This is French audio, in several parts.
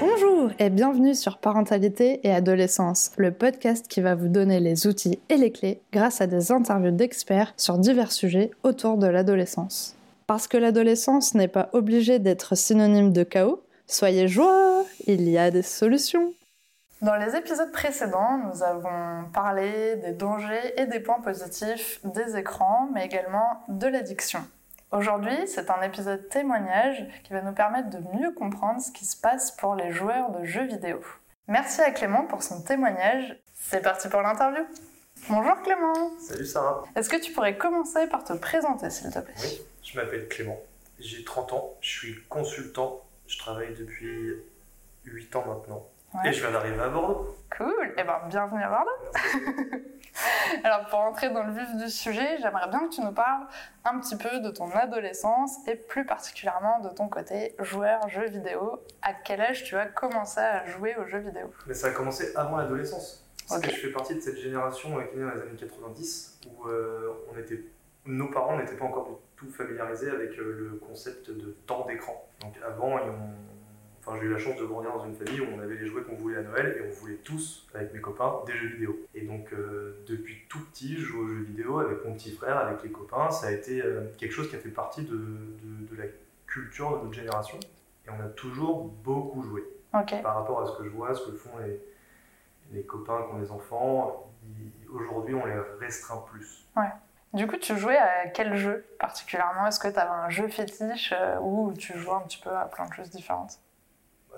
Bonjour et bienvenue sur Parentalité et Adolescence, le podcast qui va vous donner les outils et les clés grâce à des interviews d'experts sur divers sujets autour de l'adolescence. Parce que l'adolescence n'est pas obligée d'être synonyme de chaos, soyez joie, il y a des solutions. Dans les épisodes précédents, nous avons parlé des dangers et des points positifs des écrans, mais également de l'addiction. Aujourd'hui, c'est un épisode témoignage qui va nous permettre de mieux comprendre ce qui se passe pour les joueurs de jeux vidéo. Merci à Clément pour son témoignage. C'est parti pour l'interview. Bonjour Clément. Salut Sarah. Est-ce que tu pourrais commencer par te présenter s'il te plaît? Oui, je m'appelle Clément. J'ai 30 ans, je suis consultant, je travaille depuis 8 ans maintenant. Ouais. Et je viens d'arriver à Bordeaux. Cool, et ben bienvenue à Bordeaux. Alors pour entrer dans le vif du sujet, j'aimerais bien que tu nous parles un petit peu de ton adolescence et plus particulièrement de ton côté joueur jeux vidéo. À quel âge tu as commencé à jouer aux jeux vidéo? Mais ça a commencé avant l'adolescence. Parce que je fais partie de cette génération euh, qui est née dans les années 90 où euh, on était, nos parents n'étaient pas encore du tout familiarisés avec euh, le concept de temps d'écran. Donc avant, ils ont- enfin, j'ai eu la chance de grandir dans une famille où on avait les jouets qu'on voulait à Noël et on voulait tous, avec mes copains, des jeux vidéo. Et donc euh, depuis tout petit, je joue aux jeux vidéo avec mon petit frère, avec les copains. Ça a été euh, quelque chose qui a fait partie de, de- de la culture de notre génération. Et on a toujours beaucoup joué par rapport à ce que je vois, ce que font les, les copains qui ont des enfants, aujourd'hui on les restreint plus. du coup tu jouais à quel jeu particulièrement? Est-ce que tu avais un jeu fétiche euh, ou tu jouais un petit peu à plein de choses différentes?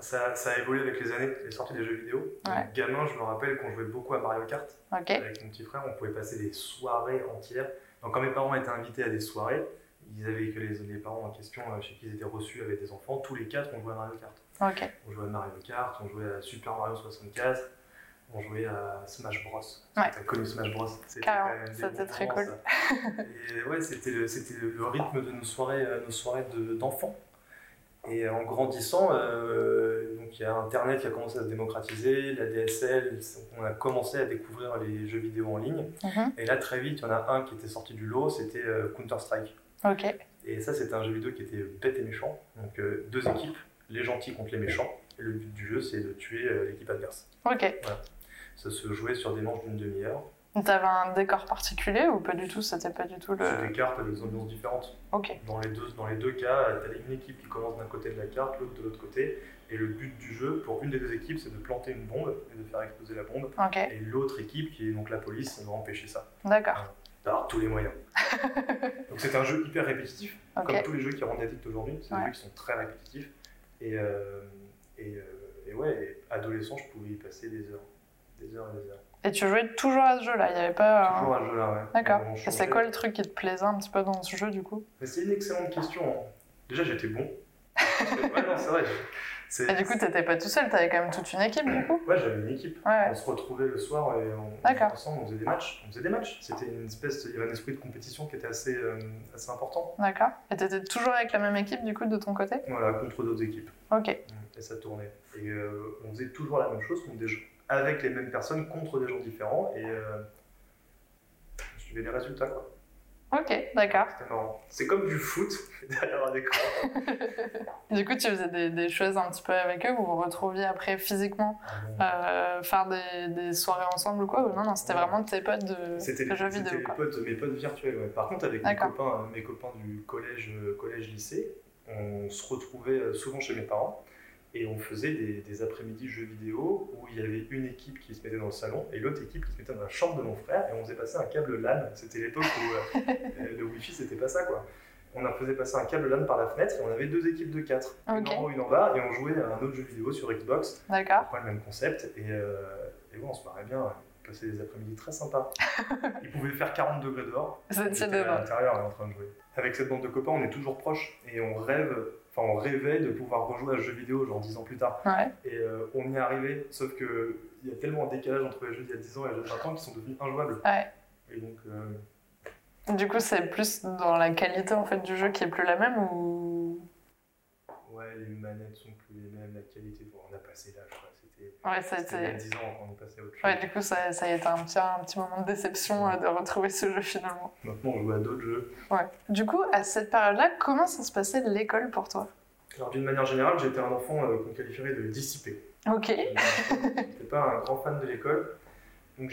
Ça, ça a évolué avec les années, les sorties des jeux vidéo. Ouais. Gamin, je me rappelle qu'on jouait beaucoup à Mario Kart avec mon petit frère, on pouvait passer des soirées entières. Donc quand mes parents étaient invités à des soirées, ils avaient que les, les parents en question euh, chez qui ils étaient reçus avec des enfants, tous les quatre on jouait à Mario Kart. On jouait à Mario Kart, on jouait à Super Mario 64, on jouait à Smash Bros. Ouais. T'as connu Smash Bros C'était très cool. ça. Et ouais, c'était le, rythme de nos soirées, euh, nos soirées de- d'enfants. Et en grandissant, euh, donc il y a Internet qui a commencé à se démocratiser, la DSL, on a commencé à découvrir les jeux vidéo en ligne. Mhm. Et là, très vite, il y en a un qui était sorti du lot, c'était euh, Counter-Strike. ok, Et ça, c'était un jeu vidéo qui était bête et méchant. Donc euh, deux équipes, les gentils contre les méchants. Et le but du jeu, c'est de tuer l'équipe adverse. ok. Ça se jouait sur des manches d'une demi-heure. T'avais un décor particulier ou pas du tout? C'était pas du tout le... Sur des cartes avec des ambiances différentes. Ok, Dans les deux, dans les deux cas, tu as une équipe qui commence d'un côté de la carte, l'autre de l'autre côté. Et le but du jeu, pour une des deux équipes, c'est de planter une bombe et de faire exploser la bombe. ok, Et l'autre équipe, qui est donc la police, va empêcher ça. d'accord, Par tous les moyens. donc c'est un jeu hyper répétitif. Comme tous les jeux qui rendent addict aujourd'hui, c'est Ouais. des jeux qui sont très répétitifs. Et, euh, et, euh, et ouais, adolescent, je pouvais y passer des heures. Des heures et des heures. Et tu jouais toujours à ce jeu-là, il n'y avait pas... Toujours à ce jeu-là, ouais. D'accord. Et c'est quoi le truc qui te plaisait un petit peu dans ce jeu du coup? C'est une excellente question. hein. Déjà, j'étais bon. Ouais, non, c'est vrai. Et du coup, t'étais pas tout seul, t'avais quand même toute une équipe du coup? Ouais, j'avais une équipe. Ouais. On se retrouvait le soir et on, ensemble, on faisait des matchs. On faisait des matchs. C'était une espèce, il y avait un esprit de compétition qui était assez, euh, assez important. D'accord. Et t'étais toujours avec la même équipe du coup de ton côté? Voilà, contre d'autres équipes. Ok, Et ça tournait. Et euh, on faisait toujours la même chose contre des gens, avec les mêmes personnes, contre des gens différents. Et euh, je suivais les résultats, quoi. ok, d'accord. C'était marrant. C'est comme du foot derrière un écran. Du coup, tu faisais des, des choses un petit peu avec eux, vous vous retrouviez après physiquement euh, faire des, des soirées ensemble ou quoi ou Non, non, c'était Ouais. vraiment tes potes de, C'était les, jeux c'était les potes, mes potes virtuels. ouais. Par contre, avec mes copains, mes copains du collège, euh, collège, lycée, on se retrouvait souvent chez mes parents et on faisait des, des après-midi jeux vidéo où il y avait une équipe qui se mettait dans le salon et l'autre équipe qui se mettait dans la chambre de mon frère et on faisait passer un câble LAN. C'était l'époque où euh, le Wi-Fi c'était pas ça quoi. On a faisait passer un câble LAN par la fenêtre et on avait deux équipes de quatre, une en haut, une en bas et on jouait à un autre jeu vidéo sur Xbox. D'accord. Pas le même concept et, euh, et ouais, on se marrait bien. On passait des après-midi très sympas. Il pouvait faire 40 degrés dehors. Était à l'intérieur en train de jouer. Avec cette bande de copains, on est toujours proches et on rêve, enfin on rêvait de pouvoir rejouer à ce jeu vidéo genre 10 ans plus tard. Ouais. Et euh, on y est arrivé, sauf que il y a tellement un décalage entre les jeux d'il y a 10 ans et les jeux de 20 ans qui sont devenus injouables. Ouais. Et donc, euh, Du coup, c'est plus dans la qualité en fait du jeu qui est plus la même ou les manettes sont plus les mêmes, la qualité, bon, on a passé l'âge. C'était Ouais, ça a C'était il y a été. 10 ans on est passé à autre chose. Ouais, du coup, ça, ça a été un petit, un petit moment de déception euh, de retrouver ce jeu finalement. Maintenant, on joue à d'autres jeux. Ouais. Du coup, à cette période-là, comment ça se passait l'école pour toi? Alors, d'une manière générale, j'étais un enfant euh, qu'on qualifierait de dissipé. Ok. J'étais pas un grand fan de l'école. Donc.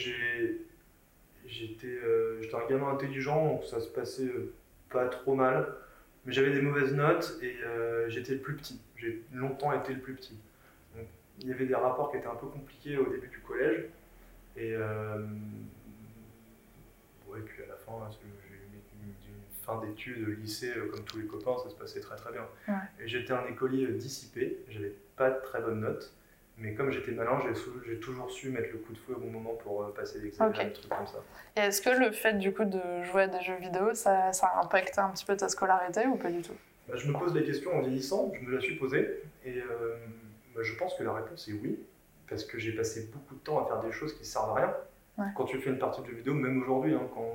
J'étais euh, un gamin intelligent, donc ça se passait euh, pas trop mal. Mais j'avais des mauvaises notes et euh, j'étais le plus petit. J'ai longtemps été le plus petit. Donc, il y avait des rapports qui étaient un peu compliqués au début du collège. Et, euh, ouais, puis à la fin, j'ai eu une, une fin d'études, lycée, euh, comme tous les copains, ça se passait très très bien. Ouais. Et j'étais un écolier dissipé, j'avais pas de très bonnes notes. Mais comme j'étais malin, j'ai toujours su mettre le coup de fouet au bon moment pour euh, passer l'examen, Ok. des trucs comme ça. Et est-ce que le fait du coup de jouer à des jeux vidéo, ça, ça a impacté un petit peu ta scolarité ou pas du tout? Bah, je me pose la question en vieillissant, je me la suis posée, et euh, bah, je pense que la réponse est oui, parce que j'ai passé beaucoup de temps à faire des choses qui servent à rien. Ouais. Quand tu fais une partie de jeu vidéo, même aujourd'hui, hein, quand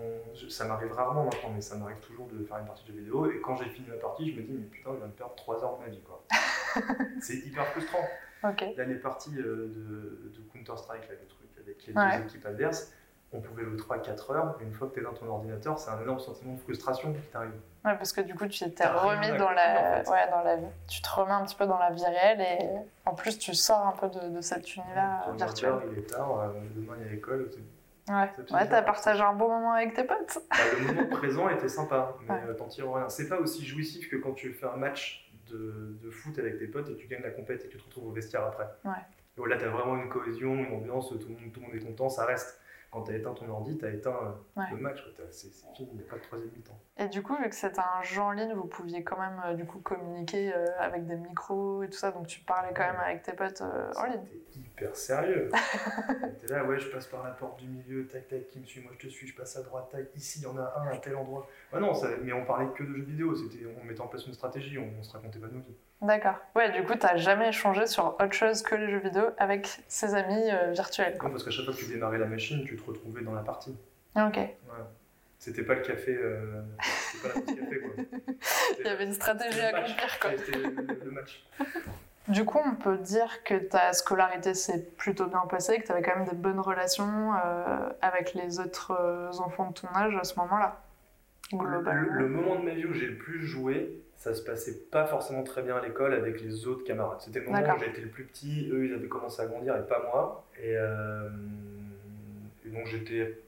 ça m'arrive rarement maintenant, mais ça m'arrive toujours de faire une partie de jeu vidéo, et quand j'ai fini ma partie, je me dis, mais putain, je viens de perdre 3 heures de ma vie, quoi. C'est hyper frustrant. Ok. Là, les parties euh, de, de Counter-Strike, le truc avec les Ouais. deux équipes adverses, on pouvait jouer 3-4 heures, une fois que tu es dans ton ordinateur, c'est un énorme sentiment de frustration qui t'arrive. Ouais, parce que du coup, tu t'es remis dans la... en fait. Ouais, dans la vie. Tu te remets un petit peu dans la vie réelle et en plus, tu sors un peu de, de cet univers euh, virtuel. il est tard, euh, demain il y a l'école. Ouais, ouais t'as partagé un bon moment avec tes potes. Bah, le moment présent était sympa, mais Ouais. euh, t'en tires rien. C'est pas aussi jouissif que quand tu fais un match de, de foot avec tes potes et tu gagnes la compète et tu te retrouves au vestiaire après. Ouais. Et voilà, t'as vraiment une cohésion, une ambiance, tout le monde, tout le monde est content, ça reste. Quand t'as éteint ton ordi, t'as éteint euh, Ouais. le match, c'est fini, il n'y a pas de troisième mi-temps. Et du coup, vu que c'était un jeu en ligne, vous pouviez quand même euh, du coup communiquer euh, avec des micros et tout ça, donc tu parlais quand même avec tes potes euh, en ligne. C'était hyper sérieux. T'es là, ouais, je passe par la porte du milieu, tac tac, qui me suit, moi je te suis, je passe à droite, tac, ici il y en a un à tel endroit. Ah non, ça- mais on parlait que de jeux vidéo, c'était, on mettait en place une stratégie, on, on se racontait pas nos vies. D'accord. Ouais, du coup, t'as jamais échangé sur autre chose que les jeux vidéo avec ses amis euh, virtuels. Non, parce qu'à chaque fois que tu démarrais la machine, tu te retrouvais dans la partie. Ok. Ouais. C'était pas le café, euh, c'était pas la pause café quoi. Il y avait une stratégie à accomplir quoi. C'était le, le match. Du coup, on peut dire que ta scolarité s'est plutôt bien passée, que tu avais quand même des bonnes relations euh, avec les autres enfants de ton âge à ce moment-là. Le, Globalement. le moment de ma vie où j'ai le plus joué, ça se passait pas forcément très bien à l'école avec les autres camarades. C'était le moment où j'étais le plus petit, eux ils avaient commencé à grandir et pas moi. Et, euh, et donc j'étais,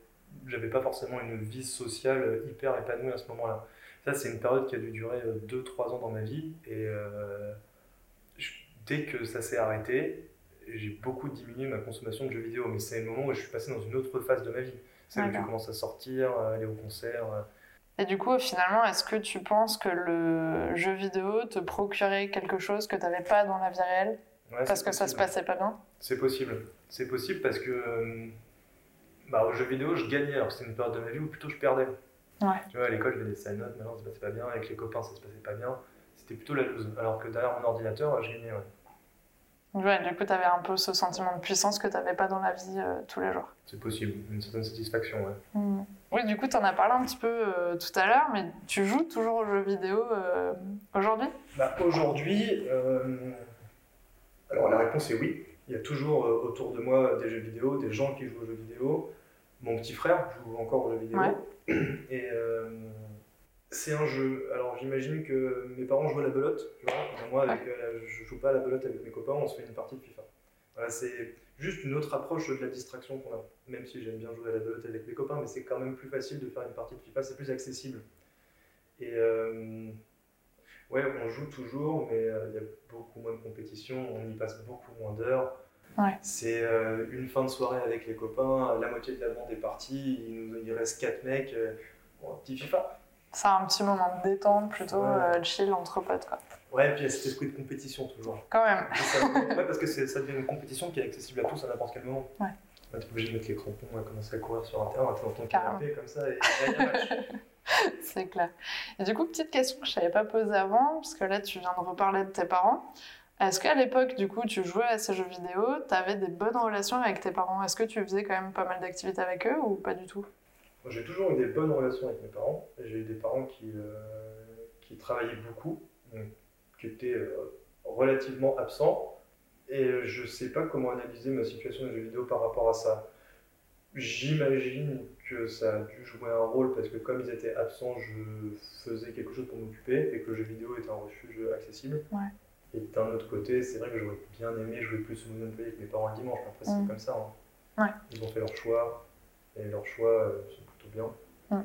j'avais pas forcément une vie sociale hyper épanouie à ce moment-là. Ça c'est une période qui a dû durer 2-3 ans dans ma vie et euh, je- dès que ça s'est arrêté, j'ai beaucoup diminué ma consommation de jeux vidéo. Mais c'est le moment où je suis passé dans une autre phase de ma vie. C'est où tu D'accord. commences à sortir, à aller au concert. Et du coup, finalement, est-ce que tu penses que le jeu vidéo te procurait quelque chose que tu n'avais pas dans la vie réelle Ouais, parce c'est que ça se possible. passait pas bien C'est possible. C'est possible parce que euh, bah, au jeu vidéo, je gagnais. Alors c'était une période de ma vie où plutôt je perdais. Ouais. Tu vois, à l'école, je faisais des side notes, maintenant ça se passait pas bien. Avec les copains, ça se passait pas bien. C'était plutôt la loose. Alors que derrière mon ordinateur, je gagnais. Ouais. Ouais, du coup, tu avais un peu ce sentiment de puissance que tu n'avais pas dans la vie euh, tous les jours. C'est possible. Une certaine satisfaction. Ouais. Hmm. Oui, du coup, tu en as parlé un petit peu euh, tout à l'heure, mais tu joues toujours aux jeux vidéo euh, aujourd'hui? Bah, Aujourd'hui, euh, alors la réponse est oui. Il y a toujours autour de moi des jeux vidéo, des gens qui jouent aux jeux vidéo. Mon petit frère joue encore aux jeux vidéo. Ouais. Et c'est un jeu. Alors j'imagine que mes parents jouent à la belote. Tu vois Et moi, avec, euh, je joue pas à la belote avec mes copains, on se fait une partie de FIFA. Voilà, c'est juste une autre approche de la distraction qu'on a. Même si j'aime bien jouer à la belote avec mes copains, mais c'est quand même plus facile de faire une partie de FIFA, c'est plus accessible. Et euh, ouais, on joue toujours, mais euh, il y a beaucoup moins de compétition, on y passe beaucoup moins d'heures. Ouais. C'est euh, une fin de soirée avec les copains, la moitié de la bande est partie, il, nous, il reste 4 mecs, bon, un petit FIFA. C'est un petit moment de détente, plutôt Ouais. chill entre potes, quoi. Ouais, et puis il y a cet esprit de compétition toujours. Quand même. Ça- ouais, parce que ça devient une compétition qui est accessible à tous à n'importe quel moment. Ouais. Là, t'es obligé de mettre les crampons, à commencer à courir sur un terrain, t'es dans ton canapé comme ça, et. C'est clair. Et du coup, petite question que je savais pas poser avant, parce que là, tu viens de reparler de tes parents. Est-ce qu'à l'époque, du coup, tu jouais à ces jeux vidéo, tu avais des bonnes relations avec tes parents? Est-ce que tu faisais quand même pas mal d'activités avec eux ou pas du tout? J'ai toujours eu des bonnes relations avec mes parents. J'ai eu des parents qui, euh, qui travaillaient beaucoup, donc, qui étaient euh, relativement absents. Et je sais pas comment analyser ma situation de jeu vidéo par rapport à ça. J'imagine que ça a dû jouer un rôle parce que comme ils étaient absents, je faisais quelque chose pour m'occuper et que le jeu vidéo était un refuge accessible. Ouais. Et d'un autre côté, c'est vrai que j'aurais bien aimé jouer plus au Monopoly avec mes parents le dimanche. mais Après, c'est Mm. comme ça. hein. Ouais. Ils ont fait leur choix et leurs choix euh, sont plutôt bien. Mm.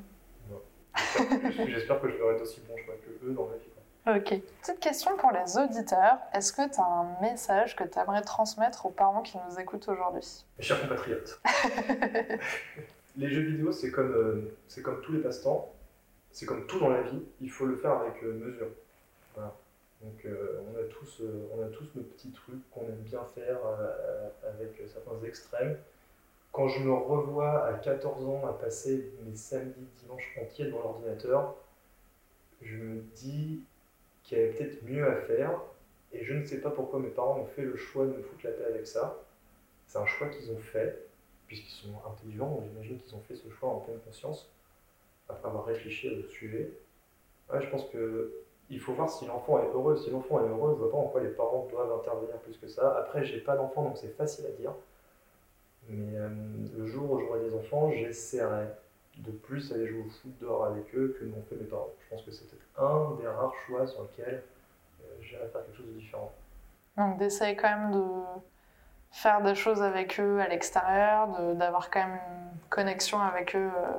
J'espère que je ferai d'aussi bons choix que eux dans ma vie. Ok. Petite question pour les auditeurs. Est-ce que tu as un message que tu aimerais transmettre aux parents qui nous écoutent aujourd'hui? Mes chers compatriotes, les jeux vidéo, c'est comme, euh, c'est comme tous les passe-temps, c'est comme tout dans la vie, il faut le faire avec euh, mesure. Voilà. Donc euh, on, a tous, euh, on a tous nos petits trucs qu'on aime bien faire euh, avec certains extrêmes. Quand je me revois à 14 ans à passer mes samedis, dimanches entiers devant l'ordinateur, je me dis qu'il y avait peut-être mieux à faire. Et je ne sais pas pourquoi mes parents ont fait le choix de me foutre la paix avec ça. C'est un choix qu'ils ont fait, puisqu'ils sont intelligents, j'imagine qu'ils ont fait ce choix en pleine conscience, après avoir réfléchi au sujet. Ouais, je pense que il faut voir si l'enfant est heureux. Si l'enfant est heureux, je vois pas en quoi les parents doivent intervenir plus que ça. Après, j'ai pas d'enfant, donc c'est facile à dire. Mais euh, le jour où j'aurai des enfants, j'essaierai de plus aller jouer au foot dehors avec eux que n'ont fait mes parents. Je pense que c'est peut-être un des rares choix sur lesquels euh, j'irai faire quelque chose de différent. Donc d'essayer quand même de faire des choses avec eux à l'extérieur, d'avoir quand même une connexion avec eux, euh,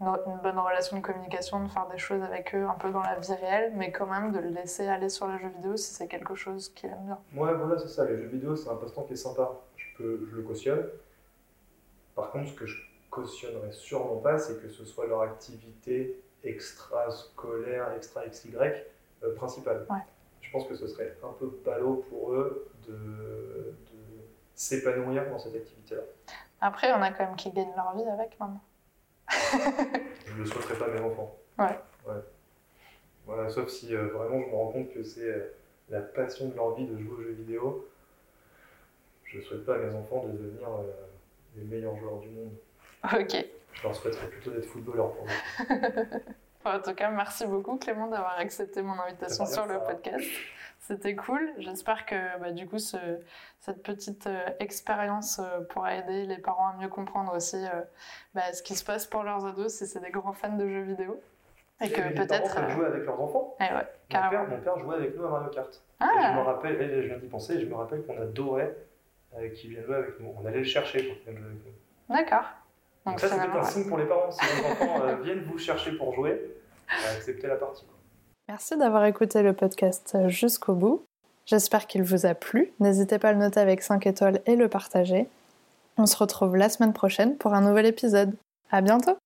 une, une bonne relation de communication, de faire des choses avec eux un peu dans la vie réelle, mais quand même de le laisser aller sur les jeux vidéo si c'est quelque chose qu'il aime bien. Ouais, voilà, c'est ça. Les jeux vidéo, c'est un passe-temps qui est sympa. Je, peux, je le cautionne. Par contre, ce que je cautionnerais sûrement pas, c'est que ce soit leur activité extra-scolaire, extra-XY euh, principale. Ouais. Je pense que ce serait un peu ballot pour eux de, de s'épanouir dans cette activité-là. Après, en a quand même qui gagnent leur vie avec maintenant. Je ne le souhaiterais pas à mes enfants. Ouais. Ouais. Voilà, sauf si euh, vraiment je me rends compte que c'est euh, la passion de leur vie de jouer aux jeux vidéo. Je ne souhaite pas à mes enfants de devenir euh, les meilleurs joueurs du monde. Ok. Je leur souhaiterais plutôt d'être footballeurs pour moi. En tout cas, merci beaucoup Clément d'avoir accepté mon invitation sur le podcast. C'était cool. J'espère que bah, du coup ce- cette petite euh, expérience euh, pourra aider les parents à mieux comprendre aussi euh, bah, ce qui se passe pour leurs ados si c'est des grands fans de jeux vidéo. Et que peut-être... euh, jouer avec leurs enfants. eh ouais, Mon père, mon père jouait avec nous à Mario Kart. Et je me Ah, rappelle, et je viens d'y penser, et je me rappelle qu'on adorait euh, qu'il vienne jouer avec nous. On allait le chercher pour qu'il vienne jouer avec nous. d'accord. Donc ça, c'est peut-être un signe pour les parents. Si vos enfants euh, viennent vous chercher pour jouer, euh, acceptez la partie. quoi. Merci d'avoir écouté le podcast jusqu'au bout. J'espère qu'il vous a plu. N'hésitez pas à le noter avec 5 étoiles et le partager. On se retrouve la semaine prochaine pour un nouvel épisode. À bientôt!